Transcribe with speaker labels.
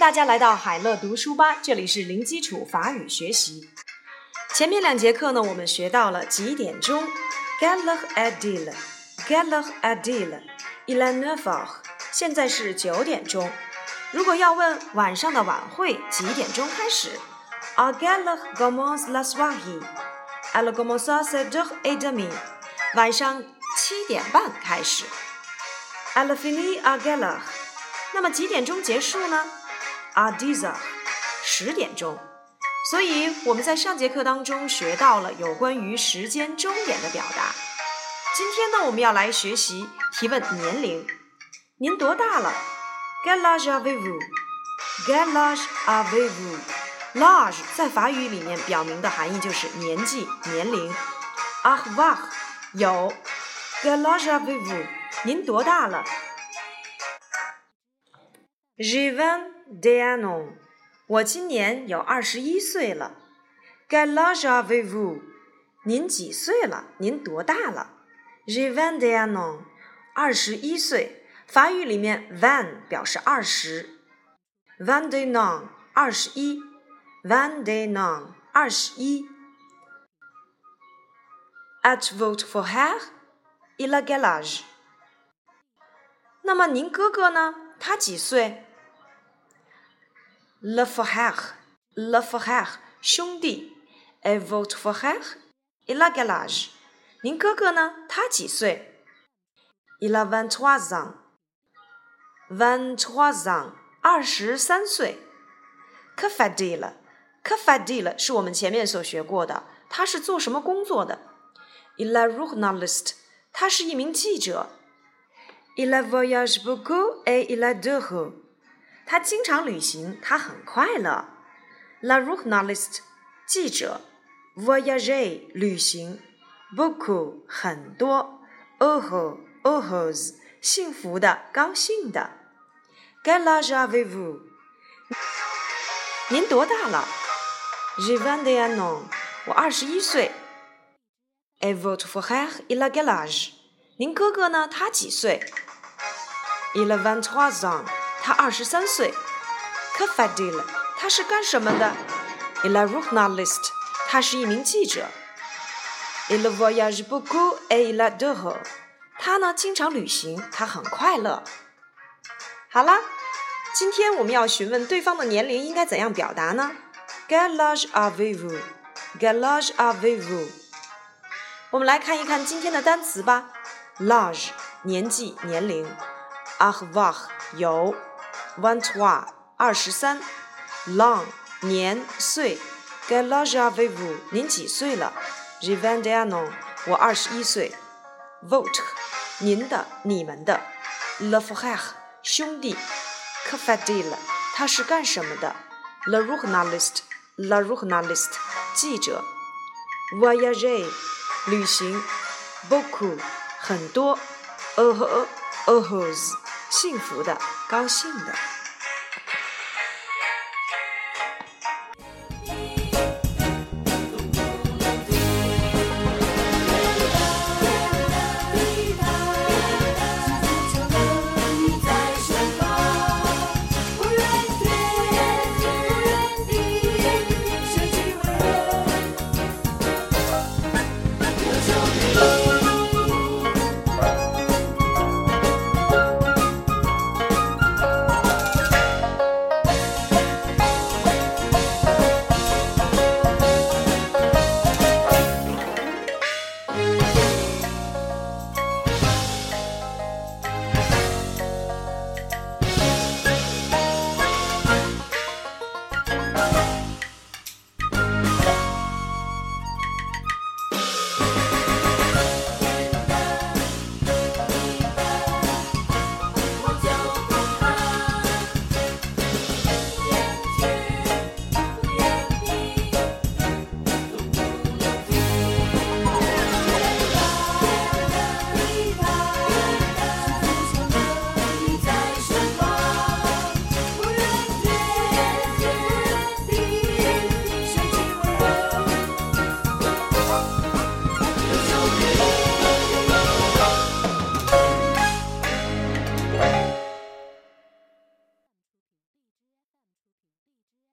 Speaker 1: 大家来到海乐读书吧，这里是零基础法语学习。前面两节课呢，我们学到了几点钟？Quelle heure est-il？Quelle heure est-il？Il est neuf heures。现在是九点钟。如果要问晚上的晚会几点钟开始？À quelle heure commence la soirée？Elle commence à sept heures et demie。晚上七点半开始。Elle finit à quelle h 那么几点钟结束呢？À dix heures。十点钟。所以我们在上节课当中学到了有关于时间钟点的表达。今天呢，我们要来学习提问年龄。您多大了？Quel âge avez-vous？Quel âge avez-vous？L'âge 在法语里面表明的含义就是年纪、年龄。ava 有。Quel âge avez-vous？您多大了？J'ai vingt-et-un ans。我今年有二十一岁了。Galajavevo，您几岁了？您多大了？J'ai vingt-et-un ans。二十一岁。法语里面，van 表示二十，vingt-et-un ans 二十一，vingt-et-un ans 二十一。At vote frère，il a quel âge？那么您哥哥呢？他几岁？Le frère, le frère，兄弟。Et votre frère, il a quel âge？您哥哥呢？他几岁？Il a vingt-trois ans. Vingt-trois ans，二十三岁。Que fait-il？Que fait-il 是我们前面所学过的，他是做什么工作的？Il est journaliste，他是一名记者。Il voyage beaucoup et il est heureux。他经常旅行，他很快乐。La journaliste，记者；voyager，旅行；beaucoup，很多；heureux，heureuse，幸福的，高兴的。Quel âge avez-vous？您多大了？J'ai vingt-et-un ans，我二十一岁。Et votre frère，il a quel âge？您哥哥呢？他几岁？Il a vingt-trois ans。他二十三岁。Que fait-il？他是干什么的？Il est journaliste。他是一名记者。Il voyage beaucoup et il adore。他呢，经常旅行，他很快乐。好啦，今天我们要询问对方的年龄应该怎样表达呢？Quel âge avez-vous？Quel âge avez-vous？我们来看一看今天的单词吧。L'âge 年纪、年龄。Avoir 有。Vingt-trois 二十三，Long 年岁，Quel âge avez-vous？您几岁了？J'ai vingt-et-un ans，我二十一岁。Vote 您的、你们的，Le frère 兄弟，Que fait-il？他是干什么的？Le journaliste，Le journaliste 记者。，voyage 旅行，Beaucoup 很多，Heureux heureuse 幸福的、高兴的。